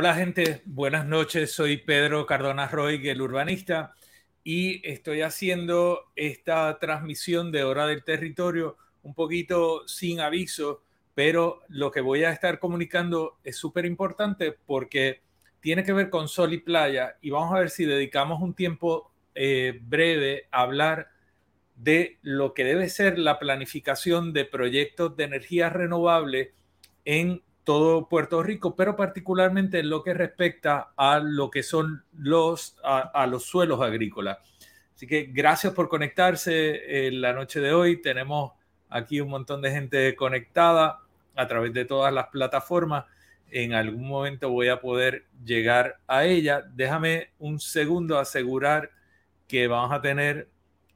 Hola gente, buenas noches. Soy Pedro Cardona Roy, el urbanista, y estoy haciendo esta transmisión de Hora del Territorio un poquito sin aviso, pero lo que voy a estar comunicando es súper importante porque tiene que ver con sol y playa y vamos a ver si dedicamos un tiempo eh, breve a hablar de lo que debe ser la planificación de proyectos de energía renovable en todo Puerto Rico, pero particularmente en lo que respecta a lo que son los, a, los suelos agrícolas. Así que gracias por conectarse en la noche de hoy. Tenemos aquí un montón de gente conectada a través de todas las plataformas. En algún momento voy a poder llegar a ella. Déjame un segundo asegurar que vamos a tener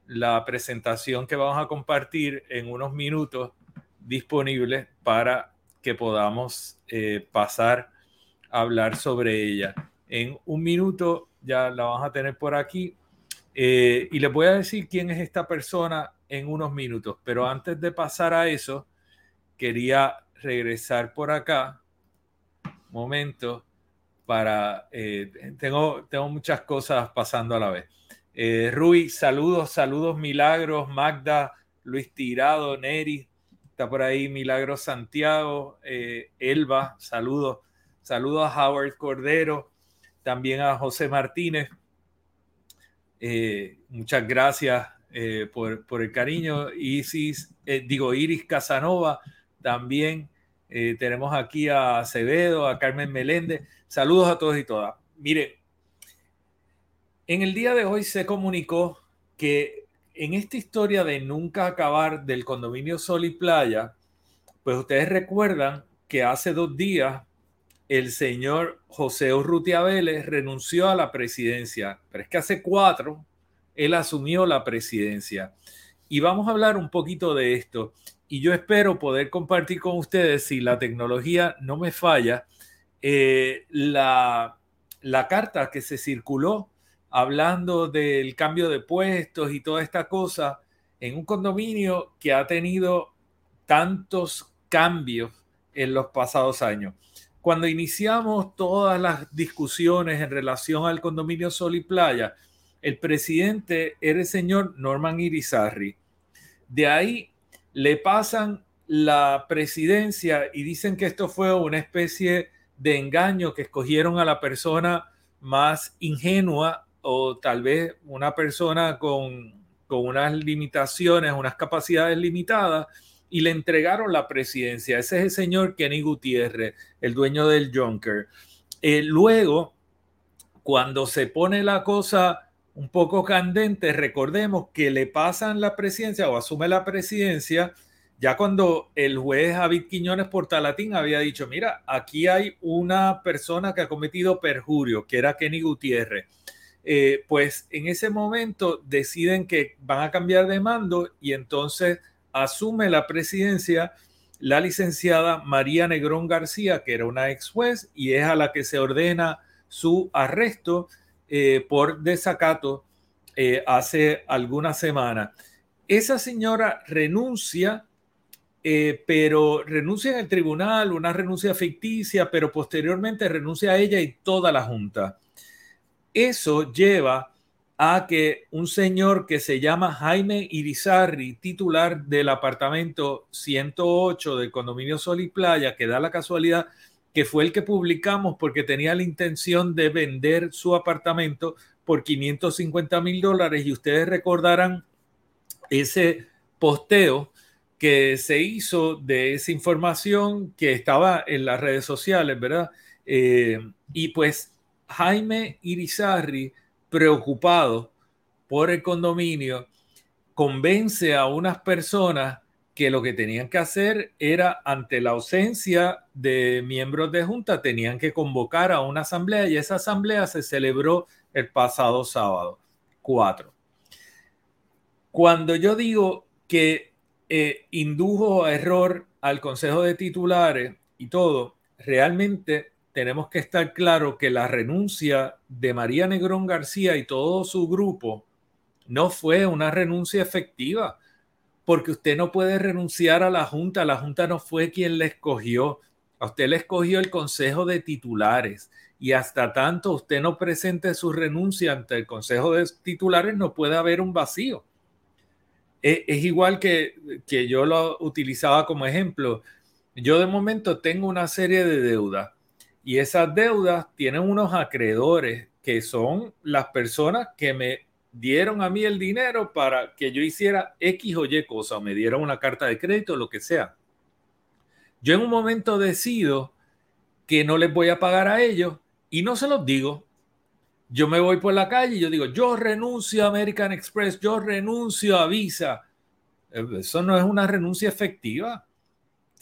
la presentación que vamos a compartir en unos minutos disponible para que podamos eh, pasar a hablar sobre ella. En un minuto ya la vamos a tener por aquí eh, y les voy a decir quién es esta persona en unos minutos, pero antes de pasar a eso, quería regresar por acá, momento, para, eh, tengo, tengo muchas cosas pasando a la vez. Rui, saludos, saludos, milagros, Magda, Luis Tirado, Neri, Por ahí Milagro Santiago, eh, Elba, saludos. Saludos a Howard Cordero, también a José Martínez. Eh, muchas gracias eh, por, por, el cariño. Isis, digo, Iris Casanova, también tenemos aquí a Acevedo, a Carmen Meléndez. Saludos a todos y todas. Miren, en el día de hoy se comunicó que en esta historia de nunca acabar del condominio Sol y Playa, pues ustedes recuerdan que hace dos días el señor José Urrutia Vélez renunció a la presidencia, pero es que hace cuatro él asumió la presidencia. Y vamos a hablar un poquito de esto. Y yo espero poder compartir con ustedes, si la tecnología no me falla, eh, la, la carta que se circuló hablando del cambio de puestos y toda esta cosa en un condominio que ha tenido tantos cambios en los pasados años. Cuando iniciamos todas las discusiones en relación al condominio Sol y Playa, el presidente era el señor Norman Irizarry. De ahí le pasan la presidencia y dicen que esto fue una especie de engaño, que escogieron a la persona más ingenua o tal vez una persona con, unas limitaciones, unas capacidades limitadas, y le entregaron la presidencia. Ese es el señor Kenny Gutiérrez, el dueño del Junker. Eh, luego, cuando se pone la cosa un poco candente, recordemos que le pasan la presidencia o asume la presidencia Ya cuando el juez David Quiñones Portalatín había dicho, mira, aquí hay una persona que ha cometido perjurio, que era Kenny Gutiérrez, eh, pues en ese momento deciden que van a cambiar de mando y entonces asume la presidencia la licenciada María Negrón García, que era una ex juez, y es a la que se ordena su arresto eh, por desacato eh, hace algunas semanas. Esa señora renuncia pero renuncia en el tribunal, una renuncia ficticia, pero posteriormente renuncia a ella y toda la Junta. Eso lleva a que un señor que se llama Jaime Irizarri, titular del apartamento 108 del condominio Sol y Playa, que da la casualidad que fue el que publicamos porque tenía la intención de vender su apartamento por 550 mil dólares y ustedes recordarán ese posteo que se hizo de esa información que estaba en las redes sociales, ¿verdad? Eh, y pues Jaime Irizarri, preocupado por el condominio, convence a unas personas que lo que tenían que hacer era, ante la ausencia de miembros de junta, tenían que convocar a una asamblea y esa asamblea se celebró el pasado sábado 4. Cuando yo digo que eh, indujo error al Consejo de Titulares y todo, realmente tenemos que estar claro que la renuncia de María Negrón García y todo su grupo no fue una renuncia efectiva, porque usted no puede renunciar a la Junta, la Junta no fue quien le escogió, a usted le escogió el Consejo de Titulares y hasta tanto usted no presente su renuncia ante el Consejo de Titulares no puede haber un vacío. Es, igual que, que yo lo utilizaba como ejemplo. Yo de momento tengo una serie de deudas y esas deudas tienen unos acreedores que son las personas que me dieron a mí el dinero para que yo hiciera X o Y cosa, o me dieron una carta de crédito, lo que sea. Yo en un momento decido que no les voy a pagar a ellos y no se los digo yo me voy por la calle y yo digo, yo renuncio a American Express, yo renuncio a Visa. Eh, eso no es una renuncia efectiva.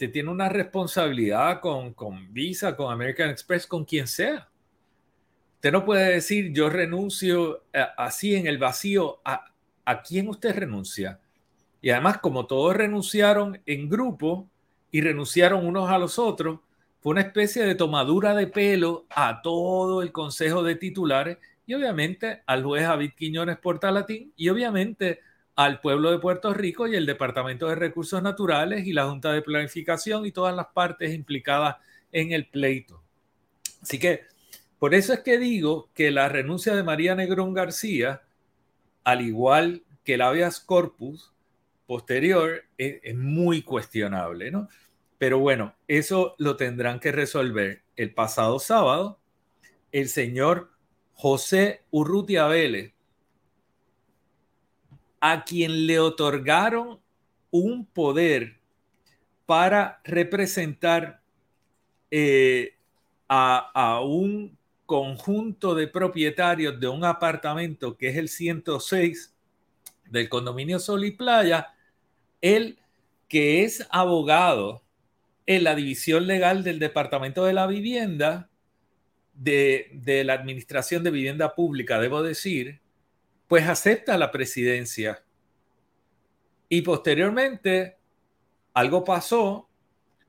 Usted tiene una responsabilidad con, con Visa, con American Express, con quien sea. Usted no puede decir, yo renuncio eh, así en el vacío. ¿A, ¿A quién usted renuncia? Y además, como todos renunciaron en grupo y renunciaron unos a los otros, fue una especie de tomadura de pelo a todo el Consejo de Titulares y obviamente al juez David Quiñones Portalatín y obviamente al pueblo de Puerto Rico y el Departamento de Recursos Naturales y la Junta de Planificación y todas las partes implicadas en el pleito. Así que por eso es que digo que la renuncia de María Negrón García, al igual que el habeas corpus posterior, es, es muy cuestionable, ¿no? Pero bueno, eso lo tendrán que resolver el pasado sábado. El señor José Urrutia Vélez, a quien le otorgaron un poder para representar eh, a, a, un conjunto de propietarios de un apartamento que es el 106 del condominio Sol y Playa, él que es abogado en la división legal del Departamento de la Vivienda, de, la Administración de Vivienda Pública, debo decir, pues acepta la presidencia. Y posteriormente, algo pasó,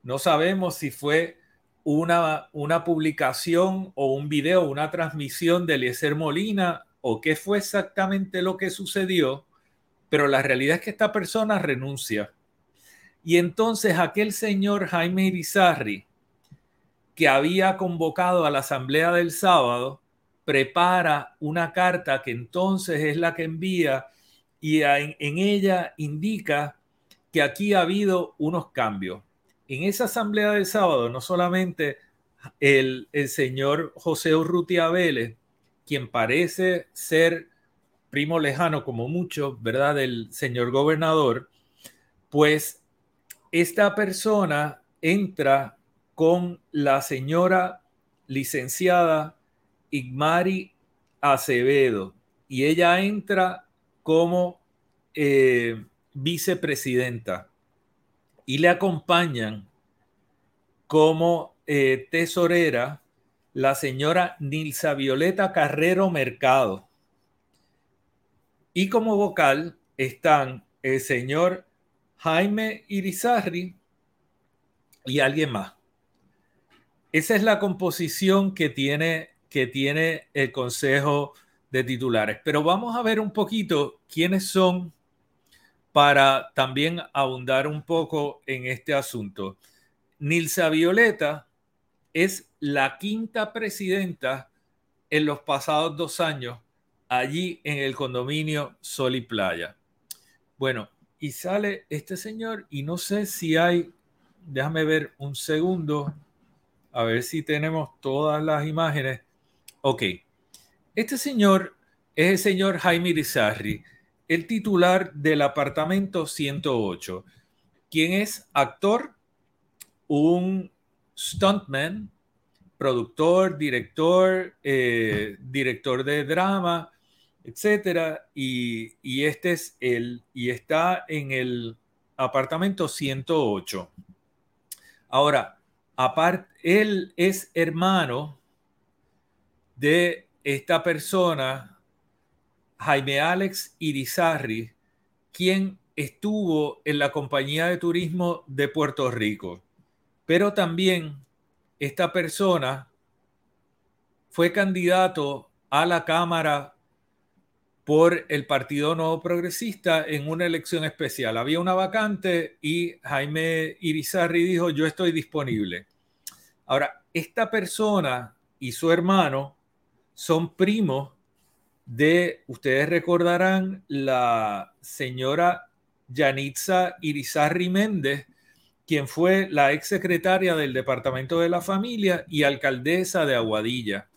no sabemos si fue una, una publicación o un video, una transmisión de Eliezer Molina o qué fue exactamente lo que sucedió, pero la realidad es que esta persona renuncia y entonces aquel señor Jaime Irizarri, que había convocado a la asamblea del sábado, prepara una carta que entonces es la que envía y en, ella indica que aquí ha habido unos cambios. En esa asamblea del sábado, no solamente el, el señor José Urrutia Vélez, quien parece ser primo lejano como mucho, ¿verdad?, del señor gobernador, pues esta persona entra con la señora licenciada Igmari Acevedo y ella entra como eh, vicepresidenta. y le acompañan como eh, tesorera la señora Nilsa Violeta Carrero Mercado. Y como vocal están el señor Jaime Irizarri y alguien más. Esa es la composición que tiene, que tiene el Consejo de Titulares. Pero vamos a ver un poquito quiénes son para también abundar un poco en este asunto. Nilsa Violeta es la quinta presidenta en los pasados dos años allí en el condominio Sol y Playa. Bueno, y sale este señor y no sé si hay, déjame ver un segundo, a ver si tenemos todas las imágenes. Ok, este señor es el señor Jaime Irizarri, el titular del apartamento 108, quien es actor, un stuntman, productor, director, eh, director de drama, etcétera. Y, y, este es él, y está en el apartamento 108. Ahora, aparte, él es hermano de esta persona, Jaime Alex Irizarri, quien estuvo en la compañía de turismo de Puerto Rico. Pero también esta persona fue candidato a la Cámara por el Partido Nuevo Progresista en una elección especial. Había una vacante y Jaime Irizarry dijo, yo estoy disponible. Ahora, esta persona y su hermano son primos de, ustedes recordarán, la señora Yanitza Irizarry Méndez, quien fue la ex secretaria del Departamento de la Familia y alcaldesa de Aguadilla.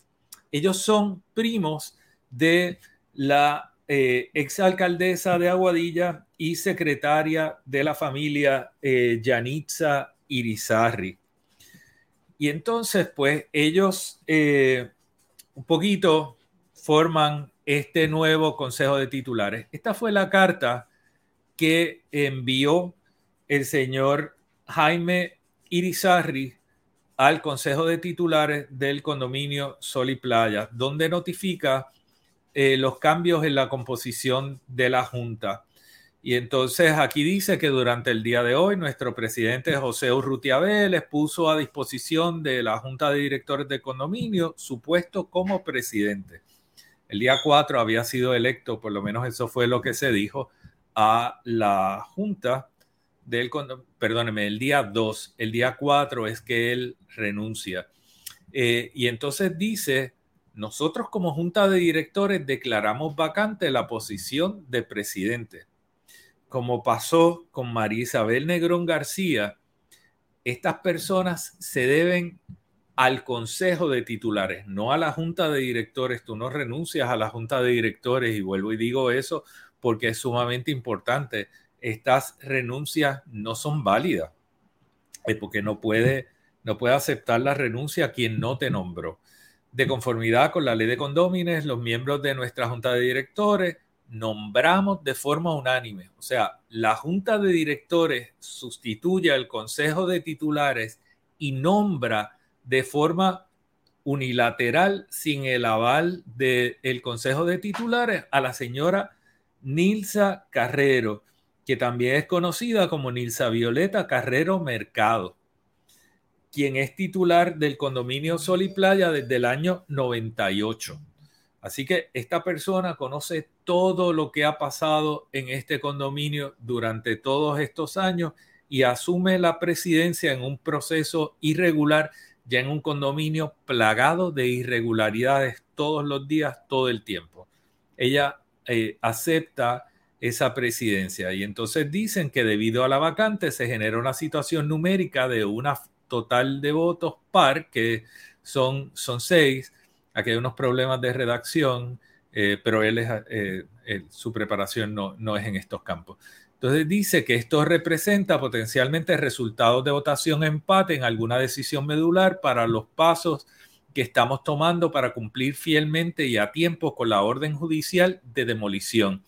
Ellos son primos de la eh, exalcaldesa de Aguadilla y secretaria de la familia eh, Yanitza Irizarri. Y entonces, pues ellos eh, un poquito forman este nuevo Consejo de Titulares. Esta fue la carta que envió el señor Jaime Irizarri al Consejo de Titulares del condominio Sol y Playa, donde notifica eh, los cambios en la composición de la Junta. Y entonces aquí dice que durante el día de hoy nuestro presidente José Urrutia Vélez puso a disposición de la Junta de Directores de Condominio su puesto como presidente. El día 4 había sido electo, por lo menos eso fue lo que se dijo, a la Junta del perdóneme, el día 2, el día 4 es que él renuncia. Eh, y entonces dice nosotros como junta de directores declaramos vacante la posición de presidente. Como pasó con María Isabel Negrón García, estas personas se deben al consejo de titulares, no a la junta de directores. Tú no renuncias a la junta de directores y vuelvo y digo eso porque es sumamente importante. Estas renuncias no son válidas, porque no puede, no puede aceptar la renuncia quien no te nombró de conformidad con la ley de condómines, los miembros de nuestra junta de directores nombramos de forma unánime. O sea, la junta de directores sustituye al consejo de titulares y nombra de forma unilateral, sin el aval del consejo de titulares, a la señora Nilsa Carrero, que también es conocida como Nilsa Violeta Carrero Mercado quien es titular del condominio Sol y Playa desde el año 98. Así que esta persona conoce todo lo que ha pasado en este condominio durante todos estos años y asume la presidencia en un proceso irregular, ya en un condominio plagado de irregularidades todos los días, todo el tiempo. Ella eh, acepta esa presidencia y entonces dicen que debido a la vacante se genera una situación numérica de una total de votos par, que son, son seis. Aquí hay unos problemas de redacción, eh, pero él eh, su preparación no, no es en estos campos. Entonces dice que esto representa potencialmente resultados de votación empate en alguna decisión medular para los pasos que estamos tomando para cumplir fielmente y a tiempo con la orden judicial de demolición.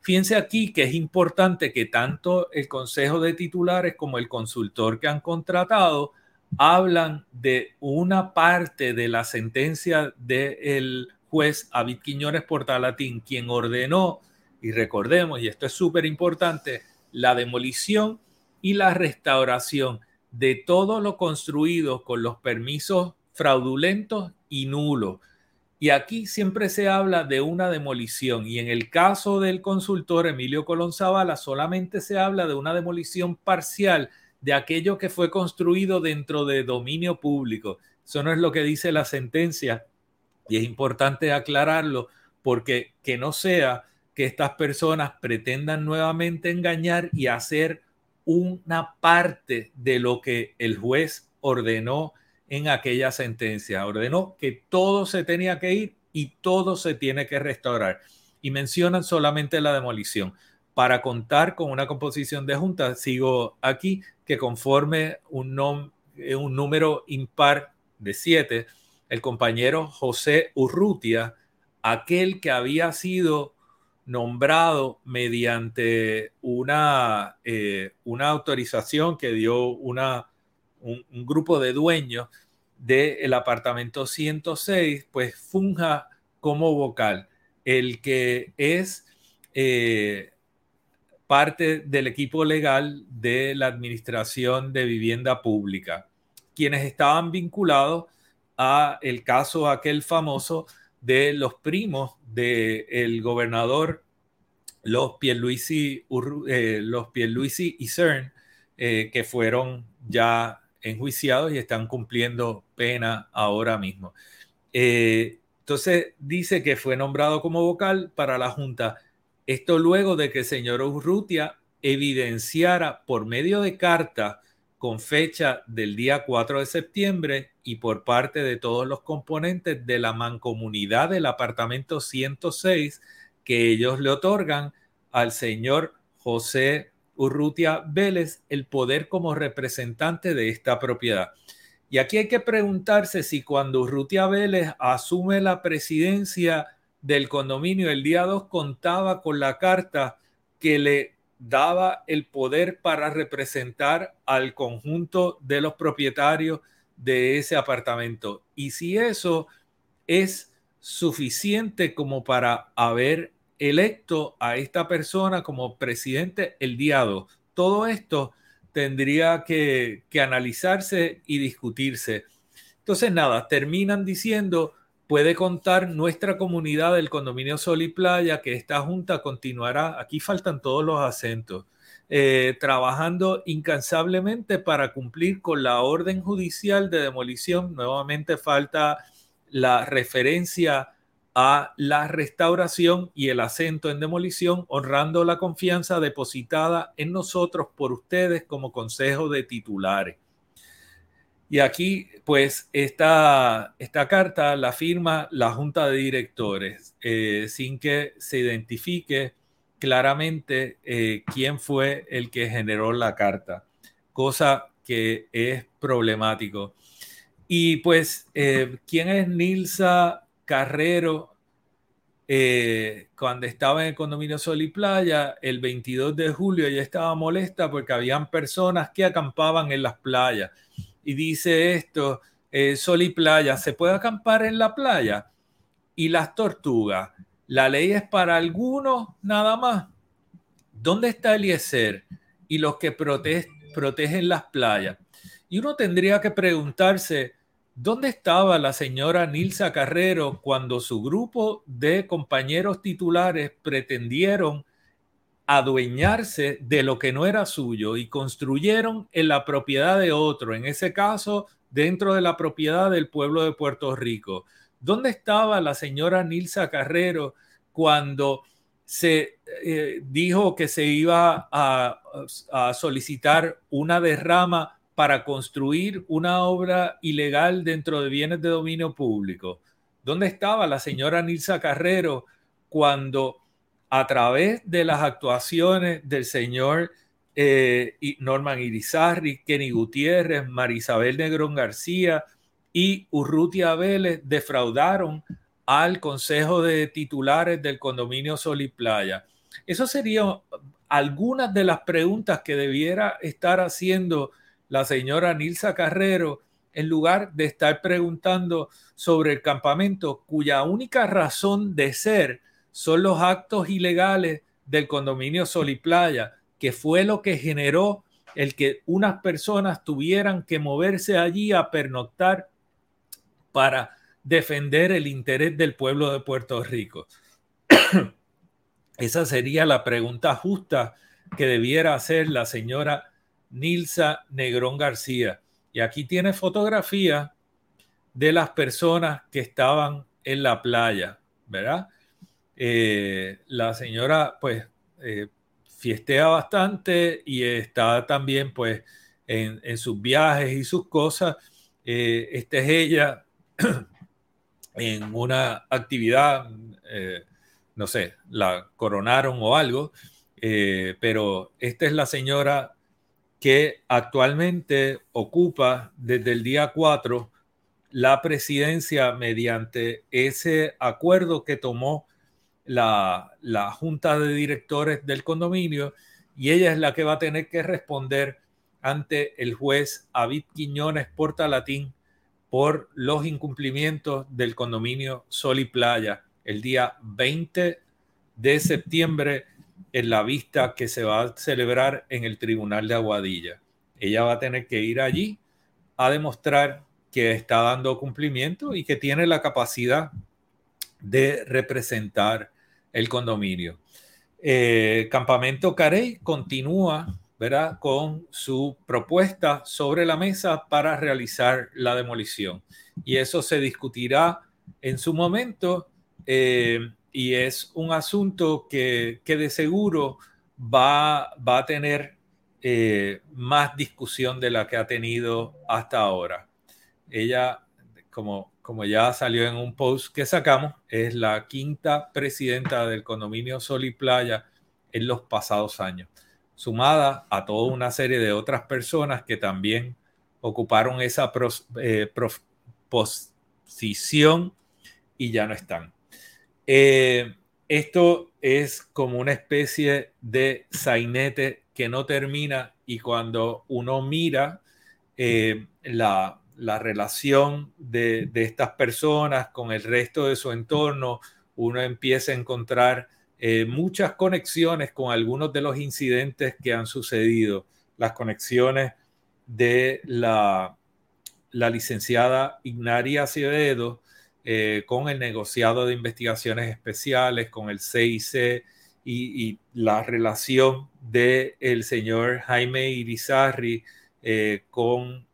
Fíjense aquí que es importante que tanto el Consejo de Titulares como el consultor que han contratado hablan de una parte de la sentencia del juez David Quiñones Portalatín, quien ordenó, y recordemos, y esto es súper importante, la demolición y la restauración de todo lo construido con los permisos fraudulentos y nulos. Y aquí siempre se habla de una demolición y en el caso del consultor Emilio Colón Zavala solamente se habla de una demolición parcial de aquello que fue construido dentro de dominio público. Eso no es lo que dice la sentencia y es importante aclararlo porque que no sea que estas personas pretendan nuevamente engañar y hacer una parte de lo que el juez ordenó en aquella sentencia. Ordenó que todo se tenía que ir y todo se tiene que restaurar. Y mencionan solamente la demolición. Para contar con una composición de junta, sigo aquí, que conforme un, eh, un número impar de siete, el compañero José Urrutia, aquel que había sido nombrado mediante una, eh, una autorización que dio una, un, grupo de dueños del apartamento 106, pues funja como vocal. El que es eh, parte del equipo legal de la Administración de Vivienda Pública, quienes estaban vinculados a el caso aquel famoso de los primos del gobernador los Pierluisi, eh, los y CERN, eh, que fueron ya enjuiciados y están cumpliendo pena ahora mismo. Eh, entonces dice que fue nombrado como vocal para la Junta. Esto luego de que el señor Urrutia evidenciara por medio de carta con fecha del día 4 de septiembre y por parte de todos los componentes de la mancomunidad del apartamento 106 que ellos le otorgan al señor José Urrutia Vélez el poder como representante de esta propiedad. Y aquí hay que preguntarse si cuando Urrutia Vélez asume la presidencia del condominio el día 2 contaba con la carta que le daba el poder para representar al conjunto de los propietarios de ese apartamento. Y si eso es suficiente como para haber electo a esta persona como presidente el día 2. Todo esto tendría que, que analizarse y discutirse. Entonces, nada, terminan diciendo puede contar nuestra comunidad del condominio Sol y Playa que esta junta continuará, aquí faltan todos los acentos, eh, trabajando incansablemente para cumplir con la orden judicial de demolición. Nuevamente falta la referencia a la restauración y el acento en demolición, honrando la confianza depositada en nosotros por ustedes como consejo de titulares. Y aquí, pues, esta, carta la firma la Junta de Directores, eh, sin que se identifique claramente eh, quién fue el que generó la carta, cosa que es problemático. Y pues, eh, ¿quién es Nilsa Carrero? cuando estaba en el condominio Sol y Playa, el 22 de julio ella estaba molesta porque habían personas que acampaban en las playas y dice esto, eh, sol y playa, ¿se puede acampar en la playa? Y las tortugas, la ley es para algunos nada más. ¿Dónde está Eliezer y los que protegen las playas? Y uno tendría que preguntarse, ¿dónde estaba la señora Nilsa Carrero cuando su grupo de compañeros titulares pretendieron adueñarse de lo que no era suyo y construyeron en la propiedad de otro, en ese caso dentro de la propiedad del pueblo de Puerto Rico. ¿Dónde estaba la señora Nilsa Carrero cuando se eh, dijo que se iba a, a solicitar una derrama para construir una obra ilegal dentro de bienes de dominio público? ¿Dónde estaba la señora Nilsa Carrero cuando a través de las actuaciones del señor eh, Norman Irizarry, Kenny Gutiérrez, Marisabel Negrón García y Urrutia Vélez defraudaron al Consejo de Titulares del Condominio Sol y Playa. Eso sería algunas de las preguntas que debiera estar haciendo la señora Nilsa Carrero en lugar de estar preguntando sobre el campamento cuya única razón de ser son los actos ilegales del condominio Sol y Playa, que fue lo que generó el que unas personas tuvieran que moverse allí a pernoctar para defender el interés del pueblo de Puerto Rico. Esa sería la pregunta justa que debiera hacer la señora Nilsa Negrón García. Y aquí tiene fotografía de las personas que estaban en la playa, ¿verdad? Eh, la señora, pues, eh, bastante y está también, pues, en, sus viajes y sus cosas. Eh, esta es ella en una actividad, no sé, la coronaron o algo, pero esta es la señora que actualmente ocupa desde el día 4 la presidencia mediante ese acuerdo que tomó la, junta de directores del condominio y ella es la que va a tener que responder ante el juez David Quiñones Portalatín por los incumplimientos del condominio Sol y Playa el día 20 de septiembre en la vista que se va a celebrar en el Tribunal de Aguadilla. Ella va a tener que ir allí a demostrar que está dando cumplimiento y que tiene la capacidad de representar el condominio. Eh, Campamento Carey continúa ¿verdad? con su propuesta sobre la mesa para realizar la demolición. Y eso se discutirá en su momento. Eh, y es un asunto que, de seguro va, va a tener eh, más discusión de la que ha tenido hasta ahora. Ella, como, como ya salió en un post que sacamos, es la quinta presidenta del condominio Sol y Playa en los pasados años, sumada a toda una serie de otras personas que también ocuparon esa eh, posición y ya no están. Eh, esto es como una especie de sainete que no termina y cuando uno mira eh, la, relación de, estas personas con el resto de su entorno, uno empieza a encontrar eh, muchas conexiones con algunos de los incidentes que han sucedido, las conexiones de la, la licenciada Ignaria Acevedo, eh, con el negociado de investigaciones especiales, con el CIC y, la relación del el señor Jaime Irizarri eh, con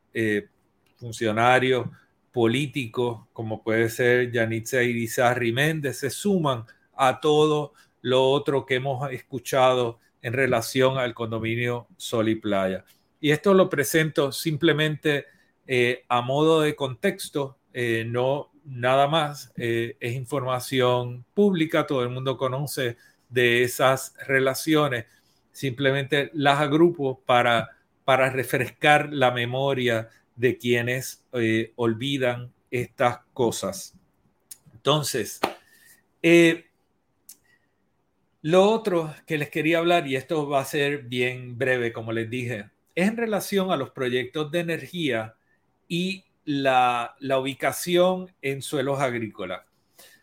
funcionarios políticos, como puede ser Yanitza Irizarri Méndez, se suman a todo lo otro que hemos escuchado en relación al condominio Sol y Playa. Y esto lo presento simplemente a modo de contexto, no nada más, eh, es información pública, todo el mundo conoce de esas relaciones, simplemente las agrupo para, para refrescar la memoria de quienes eh, olvidan estas cosas. Entonces, eh, lo otro que les quería hablar, y esto va a ser bien breve, como les dije, es en relación a los proyectos de energía y la, ubicación en suelos agrícolas.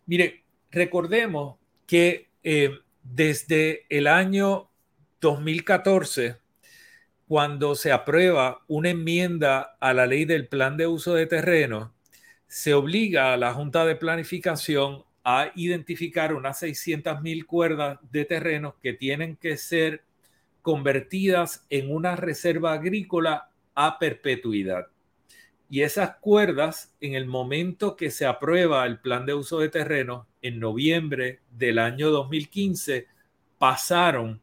Mire, recordemos que eh, desde el año 2014, cuando se aprueba una enmienda a la ley del plan de uso de terreno, se obliga a la Junta de Planificación a identificar unas 600 mil cuerdas de terrenos que tienen que ser convertidas en una reserva agrícola a perpetuidad. Y esas cuerdas, en el momento que se aprueba el plan de uso de terreno, en noviembre del año 2015, pasaron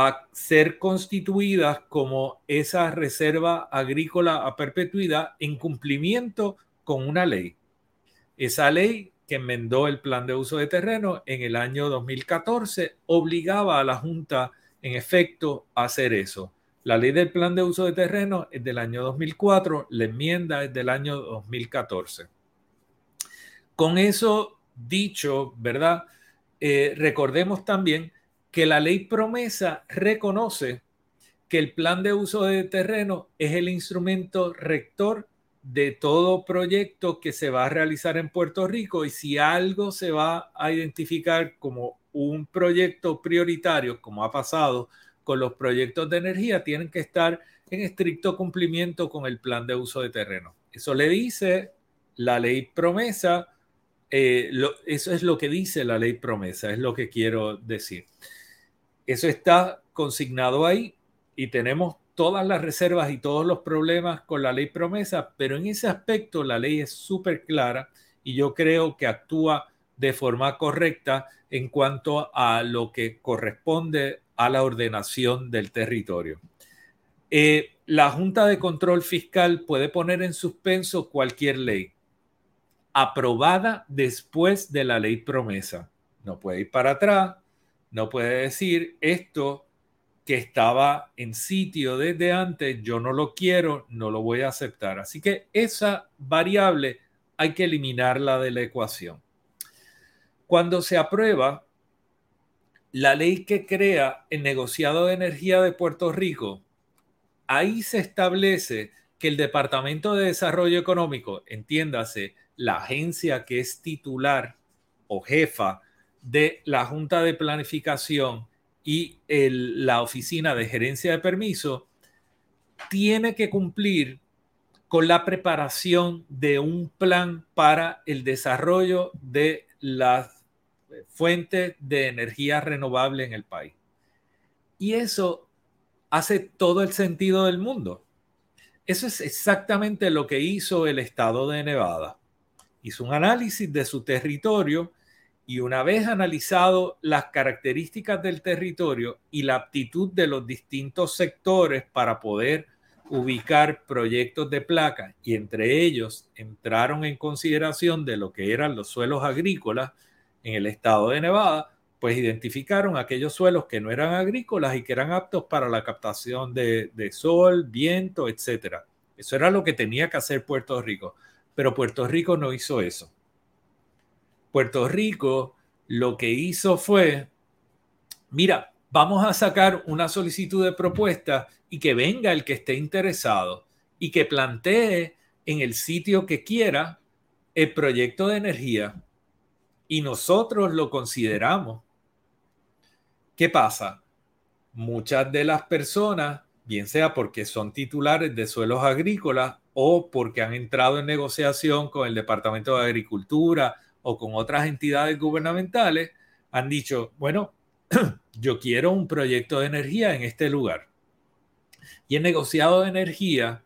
a ser constituidas como esa reserva agrícola a perpetuidad en cumplimiento con una ley. Esa ley que enmendó el plan de uso de terreno en el año 2014 obligaba a la Junta, en efecto, a hacer eso. La ley del plan de uso de terreno es del año 2004, la enmienda es del año 2014. Con eso dicho, ¿verdad? Eh, recordemos también que la ley promesa reconoce que el plan de uso de terreno es el instrumento rector de todo proyecto que se va a realizar en Puerto Rico y si algo se va a identificar como un proyecto prioritario, como ha pasado con los proyectos de energía, tienen que estar en estricto cumplimiento con el plan de uso de terreno. Eso le dice la ley promesa, eh, eso es lo que dice la ley promesa, es lo que quiero decir. Eso está consignado ahí y tenemos todas las reservas y todos los problemas con la ley promesa, pero en ese aspecto la ley es súper clara y yo creo que actúa de forma correcta en cuanto a lo que corresponde a la ordenación del territorio. Eh, la Junta de Control Fiscal puede poner en suspenso cualquier ley aprobada después de la ley promesa. No puede ir para atrás, no puede decir esto que estaba en sitio desde antes, yo no lo quiero, no lo voy a aceptar. Así que esa variable hay que eliminarla de la ecuación. Cuando se aprueba la ley que crea el negociado de energía de Puerto Rico, ahí se establece que el Departamento de Desarrollo Económico, entiéndase, la agencia que es titular o jefa de la Junta de Planificación y la oficina de gerencia de permiso tiene que cumplir con la preparación de un plan para el desarrollo de las fuentes de energía renovable en el país. Y eso hace todo el sentido del mundo. Eso es exactamente lo que hizo el estado de Nevada. Hizo un análisis de su territorio y una vez analizado las características del territorio y la aptitud de los distintos sectores para poder ubicar proyectos de placa y entre ellos entraron en consideración de lo que eran los suelos agrícolas en el estado de Nevada, pues identificaron aquellos suelos que no eran agrícolas y que eran aptos para la captación de, sol, viento, etc. Eso era lo que tenía que hacer Puerto Rico, pero Puerto Rico no hizo eso. Puerto Rico lo que hizo fue, mira, vamos a sacar una solicitud de propuesta y que venga el que esté interesado y que plantee en el sitio que quiera el proyecto de energía y nosotros lo consideramos. ¿Qué pasa? Muchas de las personas, bien sea porque son titulares de suelos agrícolas o porque han entrado en negociación con el Departamento de Agricultura o con otras entidades gubernamentales han dicho, bueno, yo quiero un proyecto de energía en este lugar. Y el negociado de energía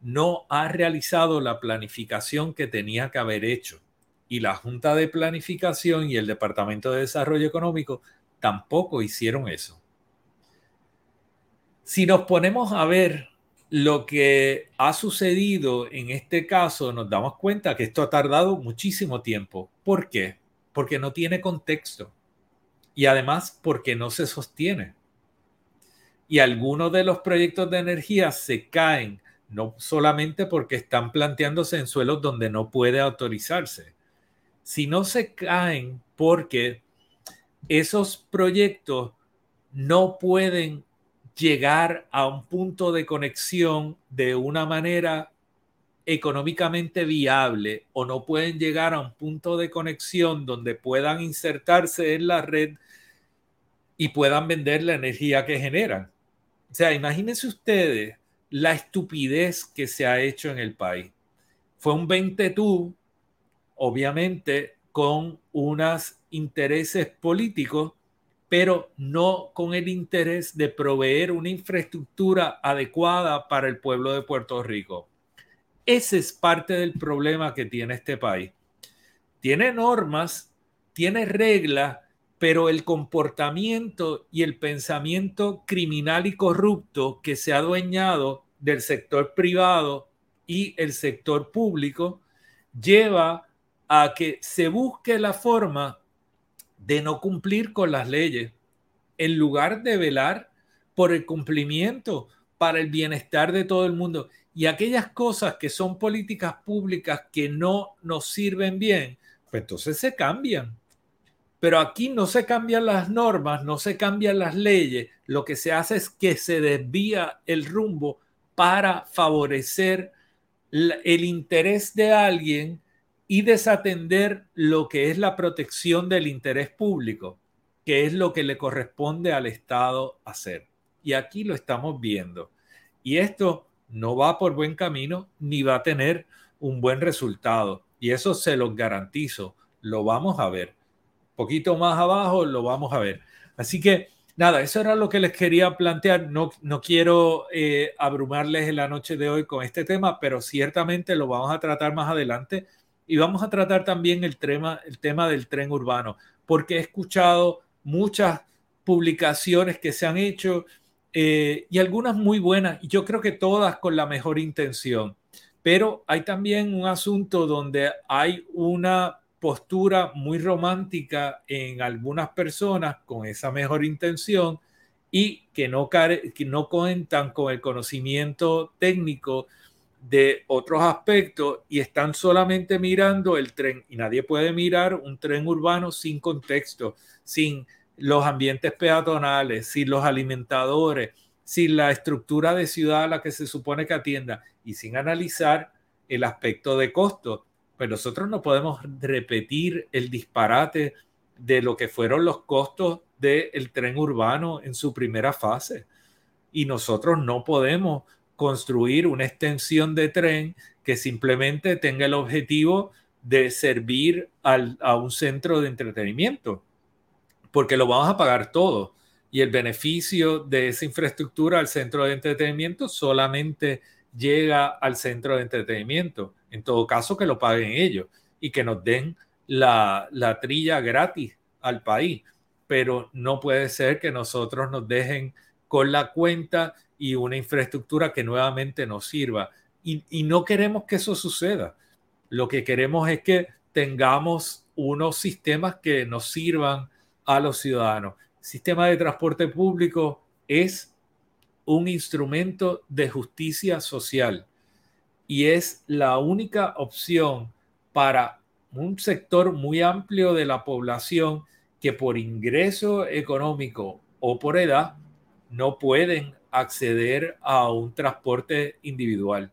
no ha realizado la planificación que tenía que haber hecho. Y la Junta de Planificación y el Departamento de Desarrollo Económico tampoco hicieron eso. Si nos ponemos a ver lo que ha sucedido en este caso, nos damos cuenta que esto ha tardado muchísimo tiempo. ¿Por qué? Porque no tiene contexto y además porque no se sostiene. Y algunos de los proyectos de energía se caen no solamente porque están planteándose en suelos donde no puede autorizarse, sino se caen porque esos proyectos no pueden llegar a un punto de conexión de una manera económicamente viable o no pueden llegar a un punto de conexión donde puedan insertarse en la red y puedan vender la energía que generan. O sea, imagínense ustedes la estupidez que se ha hecho en el país. Fue un 20 tú, obviamente, con unos intereses políticos pero no con el interés de proveer una infraestructura adecuada para el pueblo de Puerto Rico. Ese es parte del problema que tiene este país. Tiene normas, tiene reglas, pero el comportamiento y el pensamiento criminal y corrupto que se ha adueñado del sector privado y el sector público lleva a que se busque la forma de no cumplir con las leyes, en lugar de velar por el cumplimiento para el bienestar de todo el mundo. Y aquellas cosas que son políticas públicas que no nos sirven bien, pues entonces se cambian. Pero aquí no se cambian las normas, no se cambian las leyes, lo que se hace es que se desvía el rumbo para favorecer el interés de alguien y desatender lo que es la protección del interés público, que es lo que le corresponde al Estado hacer. Y aquí lo estamos viendo. Y esto no va por buen camino ni va a tener un buen resultado. Y eso se los garantizo. Lo vamos a ver. Poquito más abajo lo vamos a ver. Así que nada, eso era lo que les quería plantear. No, no quiero eh, abrumarles en la noche de hoy con este tema, pero ciertamente lo vamos a tratar más adelante. Y vamos a tratar también el tema, el tema del tren urbano, porque he escuchado muchas publicaciones que se han hecho eh, y algunas muy buenas, yo creo que todas con la mejor intención. Pero hay también un asunto donde hay una postura muy romántica en algunas personas con esa mejor intención y que no, que no cuentan con el conocimiento técnico de otros aspectos y están solamente mirando el tren y nadie puede mirar un tren urbano sin contexto, sin los ambientes peatonales, sin los alimentadores, sin la estructura de ciudad a la que se supone que atienda y sin analizar el aspecto de costo. Pues nosotros no podemos repetir el disparate de lo que fueron los costos del tren urbano en su primera fase. Y nosotros no podemos construir una extensión de tren que simplemente tenga el objetivo de servir a un centro de entretenimiento porque lo vamos a pagar todo. Y el beneficio de esa infraestructura al centro de entretenimiento solamente llega al centro de entretenimiento. En todo caso, que lo paguen ellos y que nos den la, la trilla gratis al país. Pero no puede ser que nosotros nos dejen con la cuenta y una infraestructura que nuevamente nos sirva. Y, y, no queremos que eso suceda. Lo que queremos es que tengamos unos sistemas que nos sirvan a los ciudadanos. Sistema de transporte público es un instrumento de justicia social y es la única opción para un sector muy amplio de la población que por ingreso económico o por edad no pueden acceder a un transporte individual.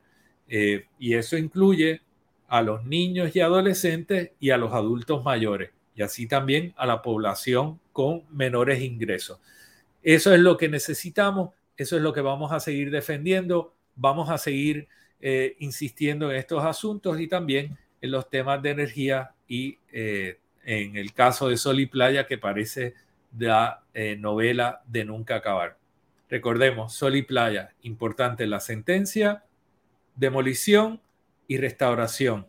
Eh, y eso incluye a los niños y adolescentes y a los adultos mayores y así también a la población con menores ingresos. Eso es lo que necesitamos, eso es lo que vamos a seguir defendiendo, vamos a seguir eh, insistiendo en estos asuntos y también en los temas de energía y eh, en el caso de Sol y Playa que parece la eh, novela de nunca acabar. Recordemos, Sol y Playa, importante la sentencia, demolición y restauración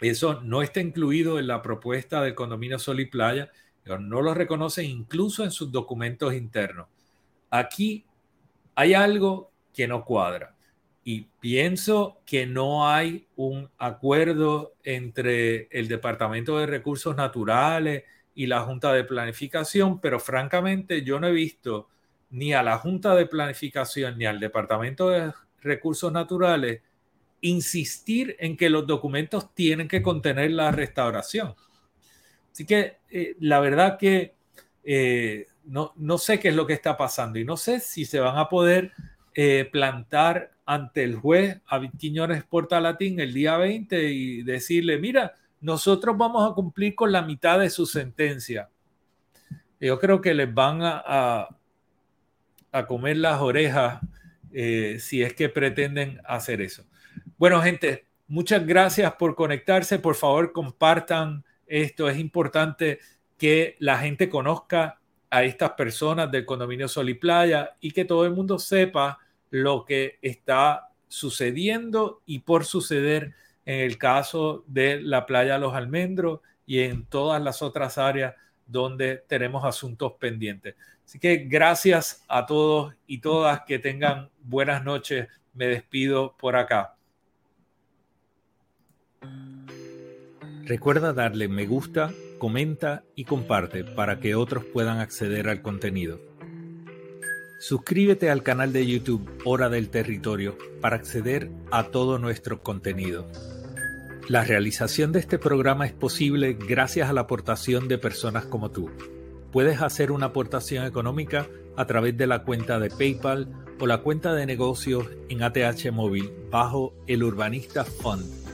eso no está incluido en la propuesta del condominio Sol y Playa, no lo reconocen incluso en sus documentos internos. Aquí hay algo que no cuadra y pienso que no hay un acuerdo entre el Departamento de Recursos Naturales y la Junta de Planificación, pero francamente yo no he visto ni a la Junta de Planificación ni al Departamento de Recursos Naturales insistir en que los documentos tienen que contener la restauración. Así que eh, la verdad que eh, no, no, sé qué es lo que está pasando y no sé si se van a poder eh, plantar ante el juez a Quiñones Portalatín el día 20 y decirle, mira, nosotros vamos a cumplir con la mitad de su sentencia. Yo creo que les van a, a comer las orejas si es que pretenden hacer eso. Bueno, gente, muchas gracias por conectarse. Por favor, compartan esto. Es importante que la gente conozca a estas personas del condominio Sol y Playa y que todo el mundo sepa lo que está sucediendo y por suceder en el caso de la playa Los Almendros y en todas las otras áreas donde tenemos asuntos pendientes. Así que gracias a todos y todas que tengan buenas noches. Me despido por acá. Recuerda darle me gusta, comenta y comparte para que otros puedan acceder al contenido. Suscríbete al canal de YouTube Hora del Territorio para acceder a todo nuestro contenido. La realización de este programa es posible gracias a la aportación de personas como tú. Puedes hacer una aportación económica a través de la cuenta de PayPal o la cuenta de negocios en ATH Móvil bajo el Urbanista Fund